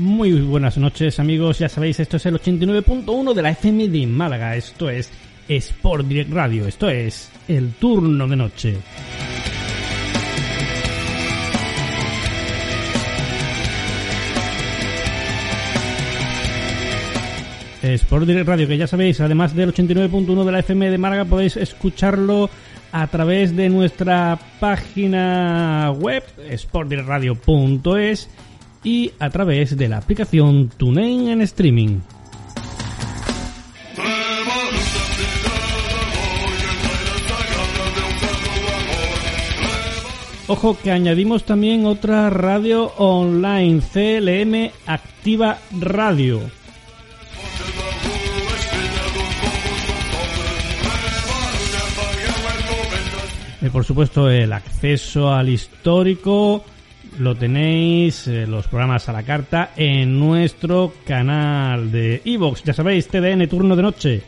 Muy buenas noches amigos, ya sabéis, esto es el 89.1 de la FM de Málaga, esto es Sport Direct Radio, esto es el turno de noche. Sport Direct Radio, que ya sabéis, además del 89.1 de la FM de Málaga, podéis escucharlo a través de nuestra página web, sportdirectradio.es y a través de la aplicación TuneIn en streaming. Ojo que añadimos también otra radio online, CLM Activa Radio. Y por supuesto el acceso al histórico lo tenéis, eh, los programas a la carta, en nuestro canal de Evox. Ya sabéis, TDN Turno de Noche.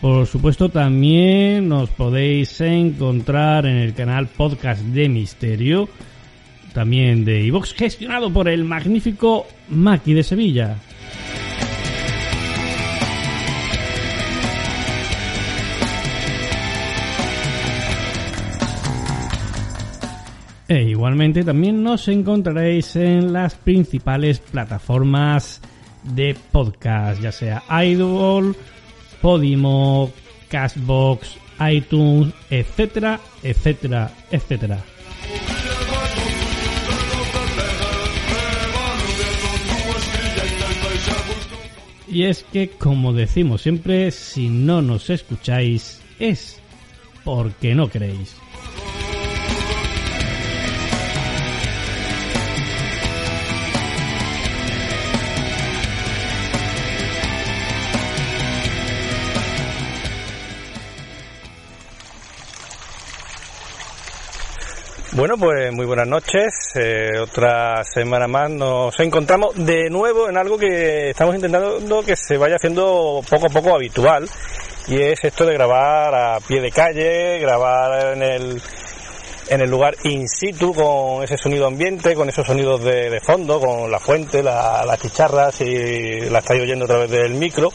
Por supuesto, también nos podéis encontrar en el canal Podcast de Misterio, también de Evox, gestionado por el magnífico Maki de Sevilla. Igualmente también nos encontraréis en las principales plataformas de podcast, ya sea Idol, Podimo, Cashbox, iTunes, etcétera, etcétera, etcétera. Y es que, como decimos siempre, si no nos escucháis es porque no queréis. Bueno, pues muy buenas noches. Eh, otra semana más nos encontramos de nuevo en algo que estamos intentando que se vaya haciendo poco a poco habitual. Y es esto de grabar a pie de calle, grabar en el, en el lugar in situ con ese sonido ambiente, con esos sonidos de, fondo, con la fuente, las chicharras y la estáis oyendo a través del micro.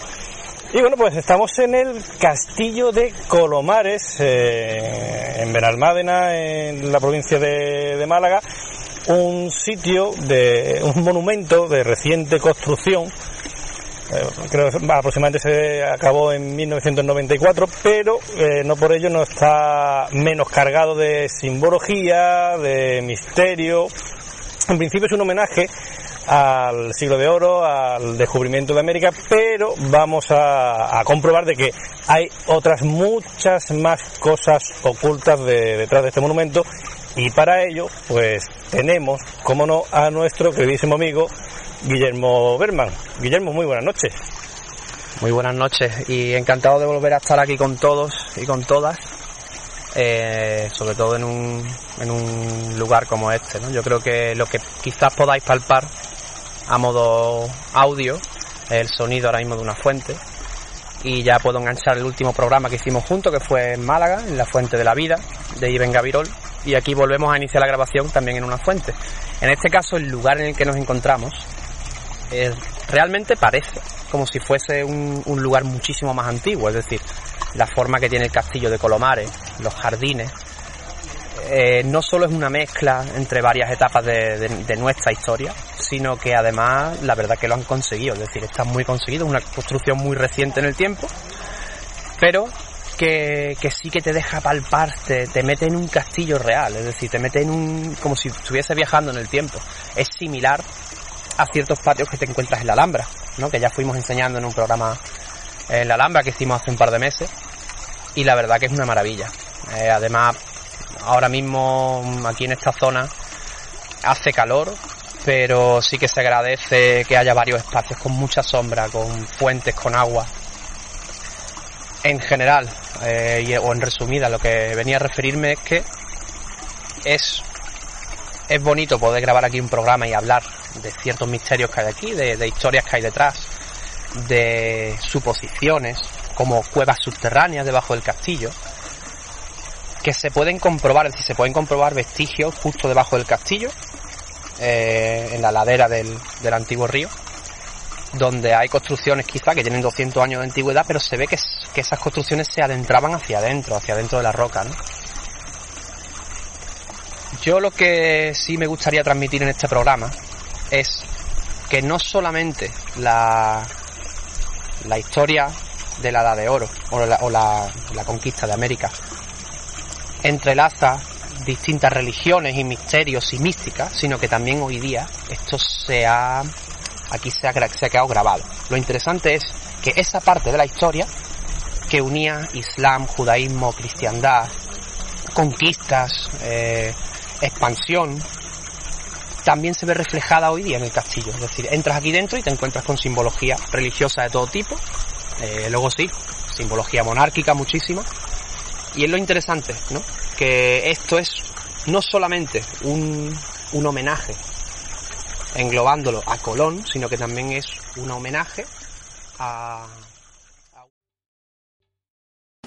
Y bueno, pues estamos en el castillo de Colomares, eh, en Benalmádena, en la provincia de, Málaga, un sitio de un monumento de reciente construcción. Eh, creo que aproximadamente se acabó en 1994, pero eh, no por ello no está menos cargado de simbología, de misterio. En principio es un homenaje al siglo de oro, al descubrimiento de América, pero vamos a, comprobar de que hay otras muchas más cosas ocultas detrás de este monumento y para ello pues tenemos, como no, a nuestro queridísimo amigo Guillermo Berman. Guillermo, muy buenas noches. Muy buenas noches y encantado de volver a estar aquí con todos y con todas, eh, sobre todo en un, en un lugar como este. ¿no? Yo creo que lo que quizás podáis palpar a modo audio el sonido ahora mismo de una fuente. Y ya puedo enganchar el último programa que hicimos juntos que fue en Málaga, en la Fuente de la Vida de Iben Gavirol y aquí volvemos a iniciar la grabación también en una fuente. En este caso el lugar en el que nos encontramos realmente parece como si fuese un, lugar muchísimo más antiguo, es decir, la forma que tiene el castillo de Colomares, los jardines, eh, no solo es una mezcla entre varias etapas de, nuestra historia, sino que además la verdad que lo han conseguido, es decir, está muy conseguido, es una construcción muy reciente en el tiempo, pero que, sí que te deja palparte, te, mete en un castillo real, es decir, te mete en un, como si estuviese viajando en el tiempo. Es similar a ciertos patios que te encuentras en la Alhambra, ¿no? que ya fuimos enseñando en un programa en la Alhambra que hicimos hace un par de meses, y la verdad que es una maravilla. Eh, además, ahora mismo aquí en esta zona hace calor, pero sí que se agradece que haya varios espacios con mucha sombra, con fuentes, con agua. En general, eh, o en resumida, lo que venía a referirme es que es, es bonito poder grabar aquí un programa y hablar de ciertos misterios que hay aquí, de, de historias que hay detrás, de suposiciones, como cuevas subterráneas debajo del castillo, que se pueden comprobar, es decir, se pueden comprobar vestigios justo debajo del castillo, eh, en la ladera del, antiguo río, donde hay construcciones quizá que tienen 200 años de antigüedad, pero se ve que, que esas construcciones se adentraban hacia adentro, hacia adentro de la roca. ¿no? Yo lo que sí me gustaría transmitir en este programa es que no solamente la, la historia de la Edad de Oro o la, o la, la conquista de América entrelaza distintas religiones y misterios y místicas, sino que también hoy día esto se ha, aquí se ha, se ha quedado grabado. Lo interesante es que esa parte de la historia que unía islam, judaísmo, cristiandad, conquistas, eh, expansión, también se ve reflejada hoy día en el castillo. Es decir, entras aquí dentro y te encuentras con simbología religiosa de todo tipo. Eh, luego sí, simbología monárquica muchísima. Y es lo interesante, ¿no? Que esto es no solamente un, un homenaje englobándolo a Colón, sino que también es un homenaje a...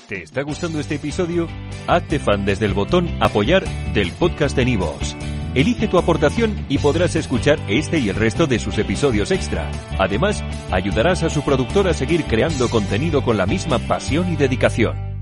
¿Te está gustando este episodio? Hazte fan desde el botón apoyar del podcast de Nivos. Elige tu aportación y podrás escuchar este y el resto de sus episodios extra. Además, ayudarás a su productor a seguir creando contenido con la misma pasión y dedicación.